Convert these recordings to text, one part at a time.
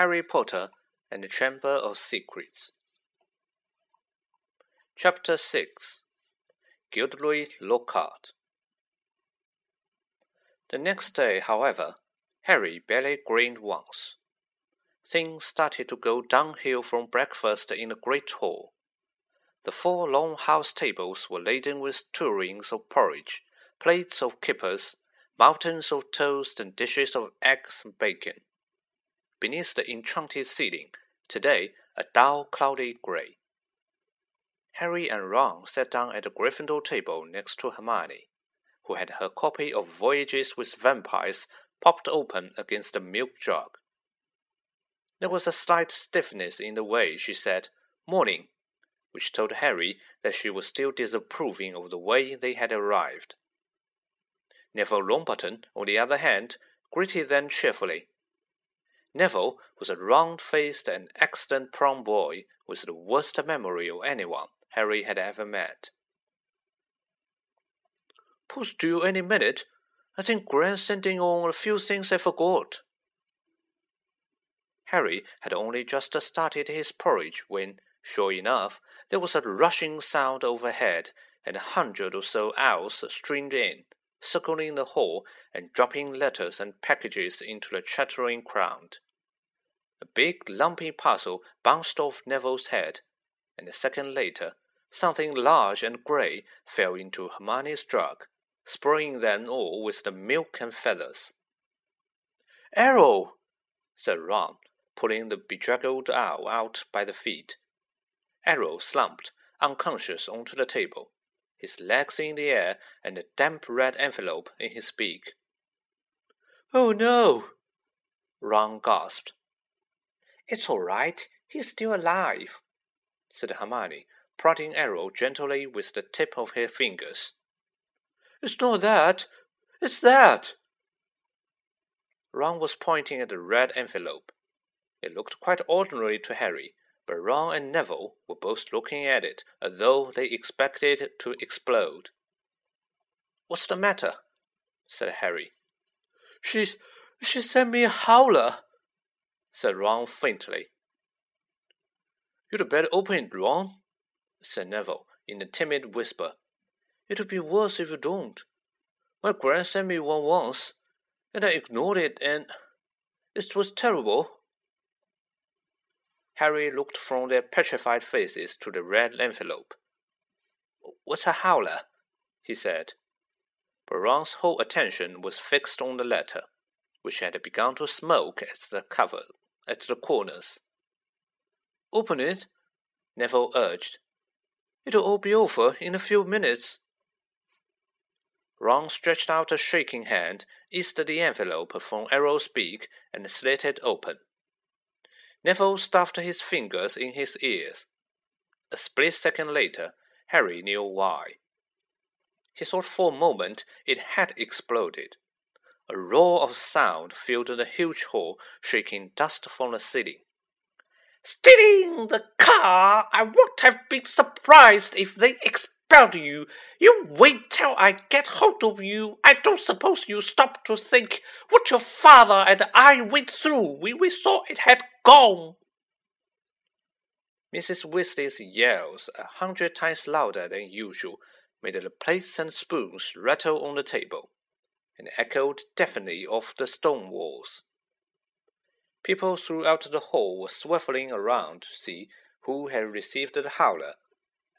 Harry Potter and the Chamber of Secrets. Chapter 6 Gilderoy Lockhart The next day, however, Harry barely grinned once. Things started to go downhill from breakfast in the great hall. The four long house tables were laden with tureens of porridge, plates of kippers, mountains of toast, and dishes of eggs and bacon. Beneath the enchanted ceiling, today a dull, cloudy gray. Harry and Ron sat down at the Gryffindor table next to Hermione, who had her copy of Voyages with Vampires popped open against the milk jug. There was a slight stiffness in the way she said morning, which told Harry that she was still disapproving of the way they had arrived. Neville Longbottom, on the other hand, greeted them cheerfully. Neville was a round faced and excellent prom boy with the worst memory of anyone Harry had ever met. Post due any minute. I think Gran's sending on a few things I forgot. Harry had only just started his porridge when, sure enough, there was a rushing sound overhead, and a hundred or so owls streamed in, circling the hall and dropping letters and packages into the chattering crowd. A big lumpy parcel bounced off Neville's head, and a second later, something large and grey fell into Hermione's jug, spoiling them all with the milk and feathers. Errol, said Ron, pulling the bedraggled owl out by the feet. Errol slumped, unconscious, onto the table, his legs in the air and a damp red envelope in his beak. Oh no! Ron gasped. It's all right. He's still alive, said Hermione, prodding Errol gently with the tip of her fingers. It's not that. It's that. Ron was pointing at the red envelope. It looked quite ordinary to Harry, but Ron and Neville were both looking at it as though they expected it to explode. What's the matter? said Harry. She's she sent me a howler, said Ron faintly. You'd better open it, Ron, said Neville in a timid whisper. It'll be worse if you don't. My grand sent me one once, and I ignored it, and it was terrible. Harry looked from their petrified faces to the red envelope. What's a howler? he said. But Ron's whole attention was fixed on the letter, which had begun to smoke at the cover, at the corners. Open it, Neville urged. It'll all be over in a few minutes. Ron stretched out a shaking hand, eased the envelope from Errol's beak, and slit it open. Neville stuffed his fingers in his ears. A split second later, Harry knew why. He thought for a moment it had exploded. A roar of sound filled the huge hall, shaking dust from the ceiling. Stealing the car! I would have been surprised if they expelled you. You wait till I get hold of you. I don't suppose you stop to think what your father and I went through when we saw it had gone. Mrs. Weasley's yells, a hundred times louder than usual, made the plates and spoons rattle on the table, and echoed deafeningly off the stone walls. People throughout the hall were swiveling around to see who had received the howler,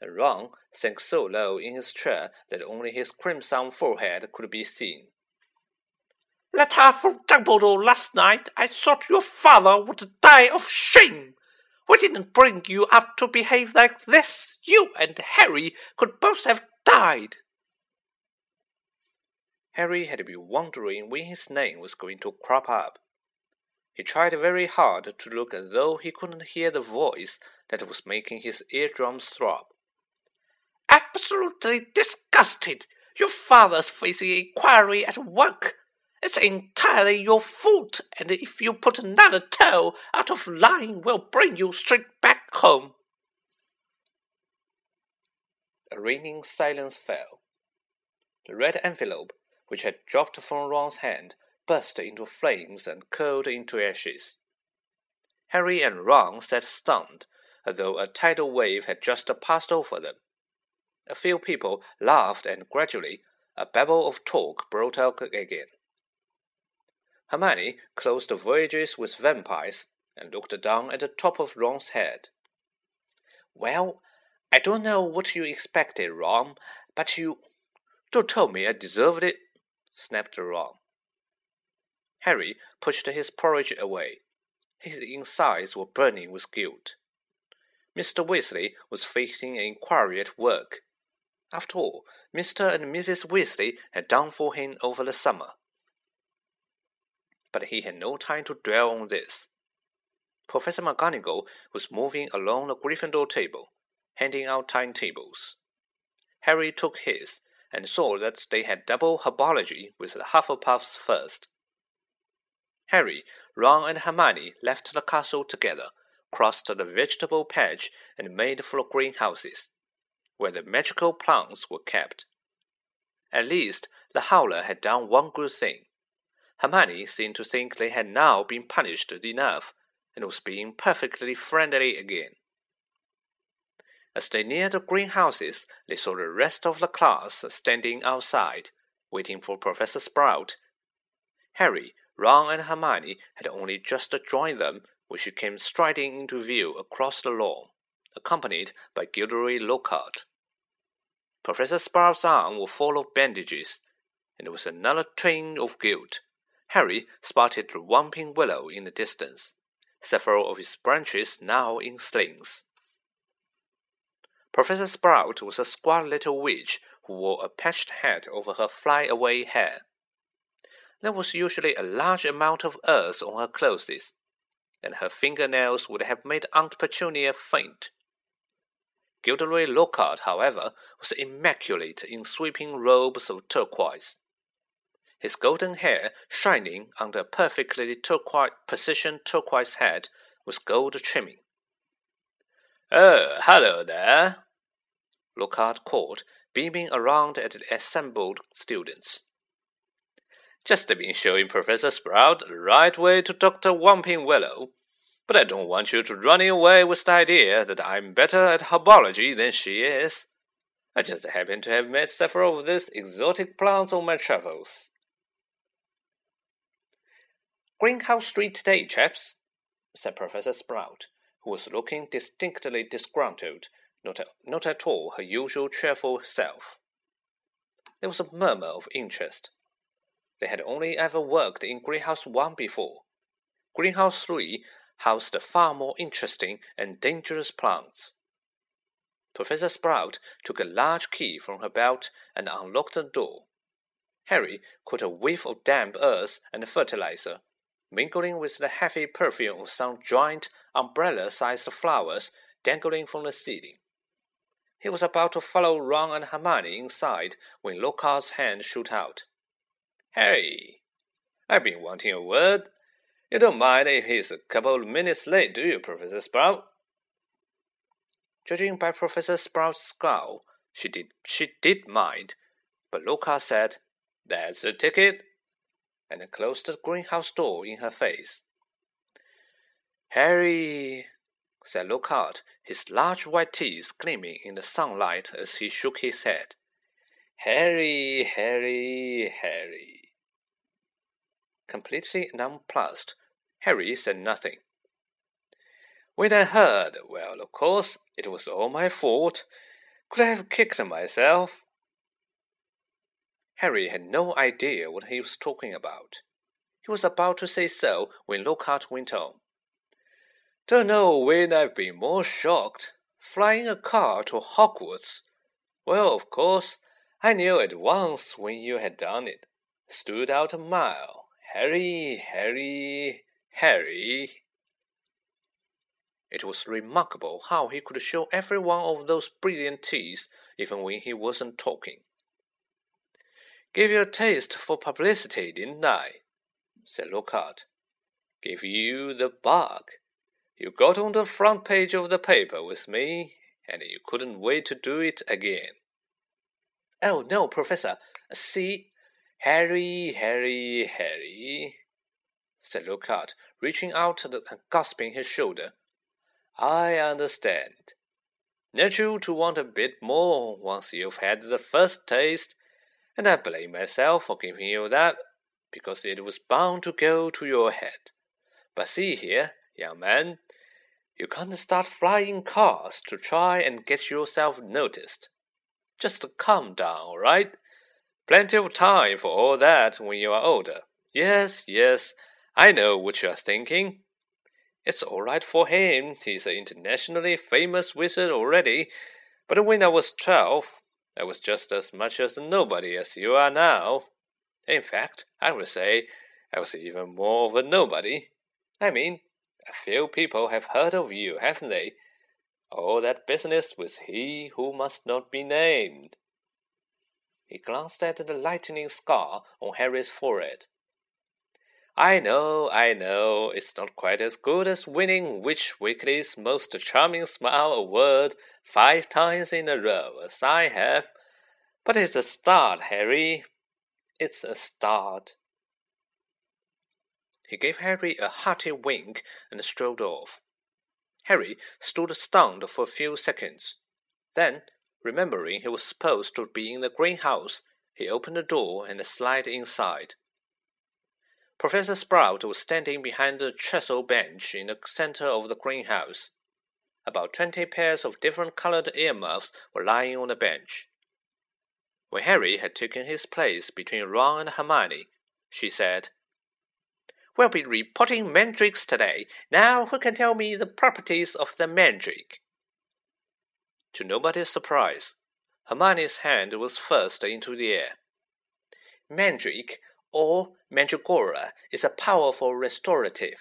and Ron sank so low in his chair that only his crimson forehead could be seen. Letter from Dumbledore last night. I thought your father would die of shame. We didn't bring you up to behave like this. You and Harry could both have died. Harry had been wondering when his name was going to crop up. He tried very hard to look as though he couldn't hear the voice that was making his eardrums throb. Absolutely disgusted! Your father's facing inquiry at work. It's entirely your fault, and if you put another toe out of line, we'll bring you straight back home. A ringing silence fell. The red envelope, which had dropped from Ron's hand, burst into flames and curled into ashes. Harry and Ron sat stunned, as though a tidal wave had just passed over them. A few people laughed, and gradually a babble of talk broke out again. Hermione closed the voyages with vampires and looked down at the top of Ron's head. Well, I don't know what you expected, Ron, but you. Don't tell me I deserved it, snapped Ron. Harry pushed his porridge away. His insides were burning with guilt. Mr. Weasley was facing an inquiry at work. After all, Mr. and Mrs. Weasley had done for him over the summer. But he had no time to dwell on this. Professor McGonagall was moving along the Gryffindor table, handing out timetables. Harry took his and saw that they had double herbology with the Hufflepuffs first. Harry, Ron, and Hermione left the castle together, crossed the vegetable patch, and made for the greenhouses, where the magical plants were kept. At least the Howler had done one good thing. Hermione seemed to think they had now been punished enough, and was being perfectly friendly again. As they neared the greenhouses, they saw the rest of the class standing outside, waiting for Professor Sprout. Harry, Ron, and Hermione had only just joined them when she came striding into view across the lawn, accompanied by Gilderoy Lockhart. Professor Sprout's arm was full of bandages, and was another twinge of guilt. Harry spotted the Whomping Willow in the distance, several of its branches now in slings. Professor Sprout was a squat little witch who wore a patched hat over her fly-away hair. There was usually a large amount of earth on her clothes, and her fingernails would have made Aunt Petunia faint. Gilderoy Lockhart, however, was immaculate in sweeping robes of turquoise. His golden hair shining under a perfectly turquoise precision turquoise hat with gold trimming. Oh, hello there, Lockhart called, beaming around at the assembled students. Just been showing Professor Sprout the right way to Dr. Whomping Willow, but I don't want you to run away with the idea that I'm better at herbology than she is. I just happen to have met several of these exotic plants on my travels. Greenhouse Street today, chaps, said Professor Sprout, who was looking distinctly disgruntled, not, not at all her usual cheerful self. There was a murmur of interest. They had only ever worked in Greenhouse 1 before. Greenhouse 3 housed the far more interesting and dangerous plants. Professor Sprout took a large key from her belt and unlocked the door. Harry caught a whiff of damp earth and fertilizer mingling with the heavy perfume of some giant, umbrella sized flowers dangling from the ceiling. He was about to follow Ron and Hermione inside when Lockhart's hand shot out. Hey, I've been wanting a word. You don't mind if he's a couple of minutes late, do you, Professor Sprout? Judging by Professor Sprout's scowl, she did she did mind, but Lockhart said, That's a ticket and closed the greenhouse door in her face. Harry, said Lockhart, his large white teeth gleaming in the sunlight as he shook his head. Harry, Harry, Harry. Completely nonplussed, Harry said nothing. When I heard, well, of course, it was all my fault. Could I have kicked myself? Harry had no idea what he was talking about. He was about to say so when Lockhart went on. Don't know when I've been more shocked. Flying a car to Hogwarts. Well, of course, I knew at once when you had done it. Stood out a mile. Harry, Harry, Harry. It was remarkable how he could show every one of those brilliant teeth even when he wasn't talking. Give you a taste for publicity, didn't I? said Lockhart. Give you the bug. You got on the front page of the paper with me, and you couldn't wait to do it again. Oh, no, Professor. See, Harry, Harry, Harry, said Lockhart, reaching out and grasping his shoulder. I understand. Natural to want a bit more once you've had the first taste, and I blame myself for giving you that, because it was bound to go to your head. But see here, young man, you can't start flying cars to try and get yourself noticed. Just calm down, all right? Plenty of time for all that when you are older. Yes, yes, I know what you're thinking. It's all right for him. He's an internationally famous wizard already. But when I was twelve, I was just as much as a nobody as you are now. In fact, I would say I was even more of a nobody. I mean, a few people have heard of you, haven't they? All that business with he who must not be named. He glanced at the lightning scar on Harry's forehead. I know, I know, it's not quite as good as winning Witch Weekly's Most Charming Smile award five times in a row, as I have, but it's a start, Harry. It's a start. He gave Harry a hearty wink and strolled off. Harry stood stunned for a few seconds. Then, remembering he was supposed to be in the greenhouse, he opened the door and slid inside. Professor Sprout was standing behind the trestle bench in the center of the greenhouse. About twenty pairs of different colored earmuffs were lying on the bench. When Harry had taken his place between Ron and Hermione, she said, We'll be reporting mandrakes today. Now, who can tell me the properties of the mandrake? To nobody's surprise, Hermione's hand was first into the air. Mandrake or mandragora is a powerful restorative,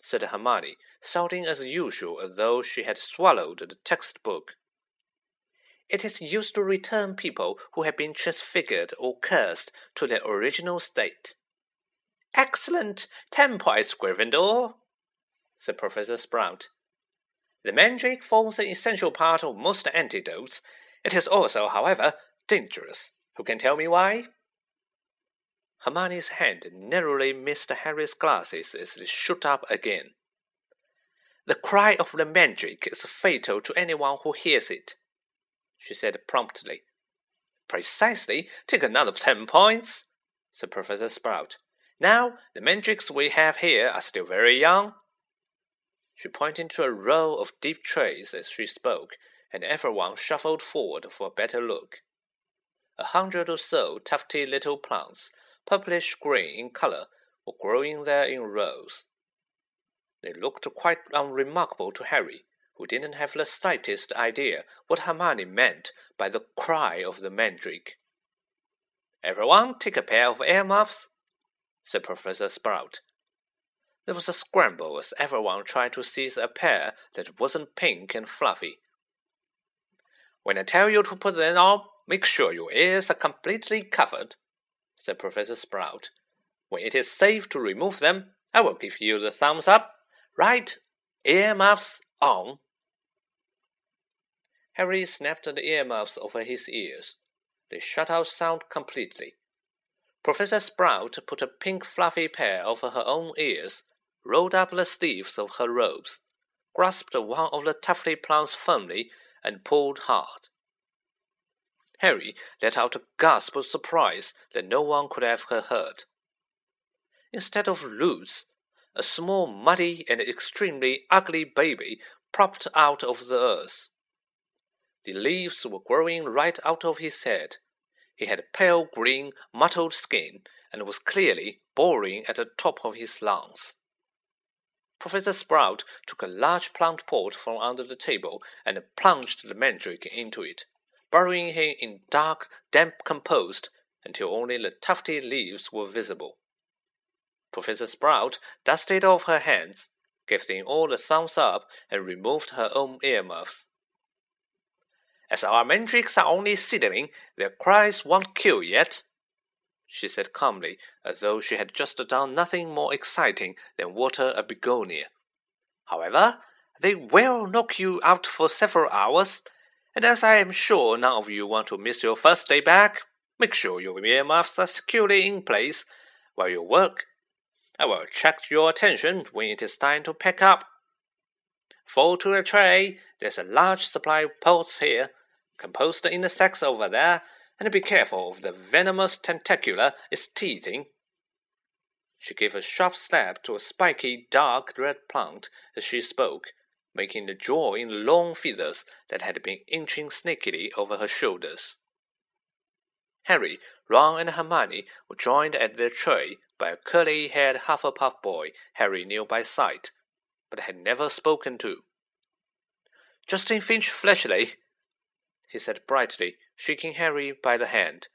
said Hermione, sounding as usual as though she had swallowed the textbook. It is used to return people who have been transfigured or cursed to their original state. Excellent! Ten points, Gryffindor, said Professor Sprout. The mandrake forms an essential part of most antidotes. It is also, however, dangerous. Who can tell me why? Hermione's hand narrowly missed Harry's glasses as they shot up again. The cry of the mandrake is fatal to anyone who hears it, she said promptly. Precisely. Take another ten points, said Professor Sprout. Now, the mandrakes we have here are still very young. She pointed to a row of deep trays as she spoke, and everyone shuffled forward for a better look. A hundred or so tufty little plants, purplish green in color, were growing there in rows. They looked quite unremarkable to Harry, who didn't have the slightest idea what Hermione meant by the cry of the mandrake. Everyone take a pair of earmuffs, said Professor Sprout. There was a scramble as everyone tried to seize a pair that wasn't pink and fluffy. When I tell you to put them on, make sure your ears are completely covered, said Professor Sprout. When it is safe to remove them, I will give you the thumbs up. Right, earmuffs on. Harry snapped the earmuffs over his ears. They shut out sound completely. Professor Sprout put a pink fluffy pair over her own ears, rolled up the sleeves of her robes, grasped one of the tufty plants firmly, and pulled hard. Harry let out a gasp of surprise that no one could have heard. Instead of roots, a small, muddy, and extremely ugly baby propped out of the earth. The leaves were growing right out of his head, he had pale green, mottled skin and was clearly boring at the top of his lungs. Professor Sprout took a large plant pot from under the table and plunged the mandrake into it, burying him in dark, damp compost until only the tufty leaves were visible. Professor Sprout dusted off her hands, gave them all a thumbs up, and removed her own earmuffs. As our mandrakes are only seedling, their cries won't kill yet, she said calmly, as though she had just done nothing more exciting than water a begonia. However, they will knock you out for several hours, and as I am sure none of you want to miss your first day back, make sure your earmuffs are securely in place while you work. I will attract your attention when it is time to pack up. Fall to the tray. There's a large supply of pots here. Compose the insects over there, and be careful of the venomous tentacula it's teething. She gave a sharp stab to a spiky, dark red plant as she spoke, making the jaw in long feathers that had been inching sneakily over her shoulders. Harry, Ron, and Hermione were joined at their tray by a curly-haired Hufflepuff boy Harry knew by sight, but had never spoken to. Justin Finch Fletchley, he said brightly, shaking Harry by the hand.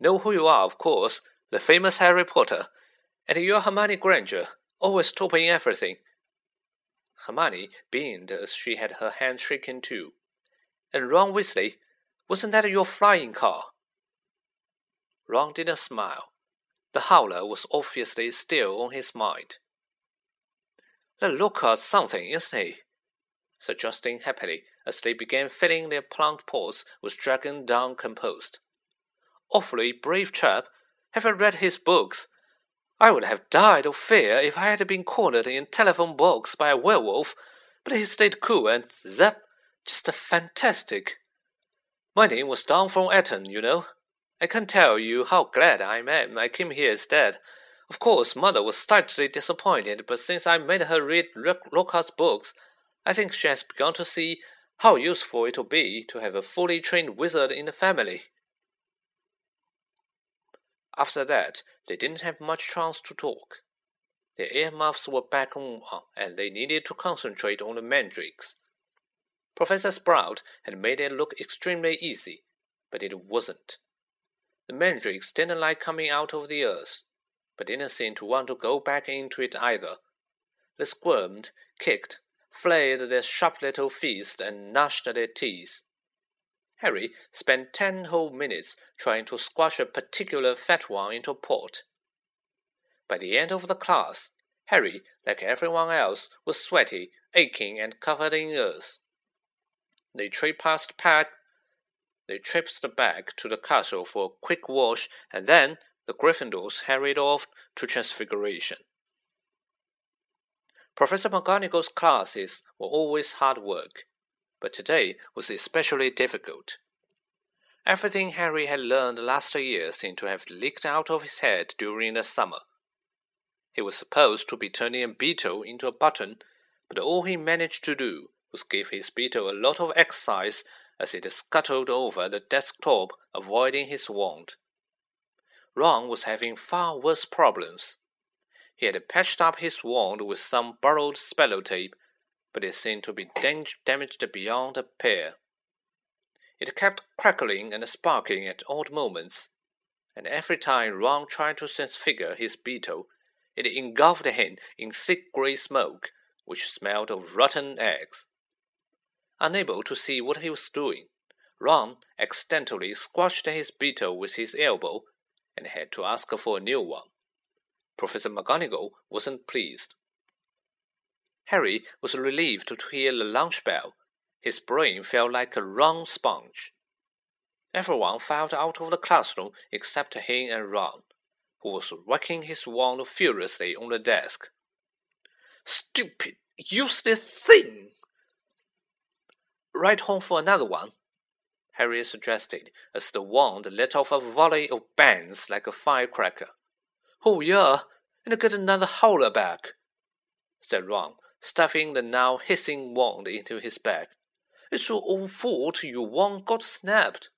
Know who you are, of course, the famous Harry Potter, and you're Hermione Granger, always topping everything. Hermione beamed as she had her hand shaken too. And Ron Weasley, wasn't that your flying car? Ron didn't smile. The howler was obviously still on his mind. That Lockhart something, isn't he? said Justin happily as they began filling their plump paws with dragon dung compost. Awfully brave chap. Have I read his books? I would have died of fear if I had been cornered in a telephone box by a werewolf, but he stayed cool and zap, just a fantastic. My name was Don from Eton, you know. I can't tell you how glad I am I came here instead. Of course, Mother was slightly disappointed, but since I made her read Lockhart's books, I think she has begun to see how useful it will be to have a fully trained wizard in the family. After that, they didn't have much chance to talk. Their earmuffs were back on, uh, and they needed to concentrate on the mandrakes. Professor Sprout had made it look extremely easy, but it wasn't. The mandrakes didn't like coming out of the earth, but didn't seem to want to go back into it either. They squirmed, kicked, flailed their sharp little fists, and gnashed their teeth. Harry spent ten whole minutes trying to squash a particular fat one into a pot. By the end of the class, Harry, like everyone else, was sweaty, aching, and covered in earth. They past Pack they traipsed back to the castle for a quick wash, and then the Gryffindors hurried off to Transfiguration. Professor McGonagall's classes were always hard work, but today was especially difficult. Everything Harry had learned last year seemed to have leaked out of his head during the summer. He was supposed to be turning a beetle into a button, but all he managed to do was give his beetle a lot of exercise as it scuttled over the desktop, avoiding his wand. Ron was having far worse problems. He had patched up his wand with some borrowed spello tape, but it seemed to be damaged beyond repair. It kept crackling and sparking at odd moments, and every time Ron tried to transfigure his beetle, it engulfed him in thick grey smoke, which smelled of rotten eggs. Unable to see what he was doing, Ron accidentally squashed his beetle with his elbow and had to ask for a new one. Professor McGonagall wasn't pleased. Harry was relieved to hear the lunch bell. His brain felt like a round sponge. Everyone filed out of the classroom except him and Ron, who was whacking his wand furiously on the desk. Stupid, useless thing! Write home for another one, Harry suggested, as the wand let off a volley of bangs like a firecracker. Oh, yeah, and get another howler back, said Ron, stuffing the now hissing wand into his bag. It's your own fault your wand got snapped.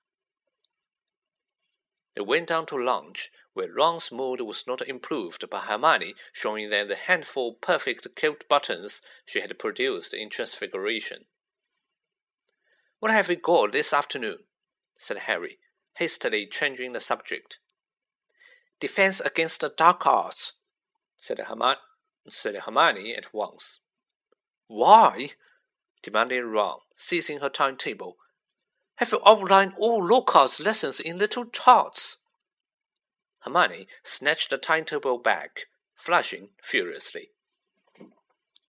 They went down to lunch, where Ron's mood was not improved by Hermione showing them the handful of perfect kilt buttons she had produced in Transfiguration. What have we got this afternoon? said Harry, hastily changing the subject. Defense against the dark arts, said, Hermione, said Hermione at once. Why? demanded Ron, seizing her timetable. Have you outlined all Lockhart's lessons in little charts? Hermione snatched the timetable back, flushing furiously.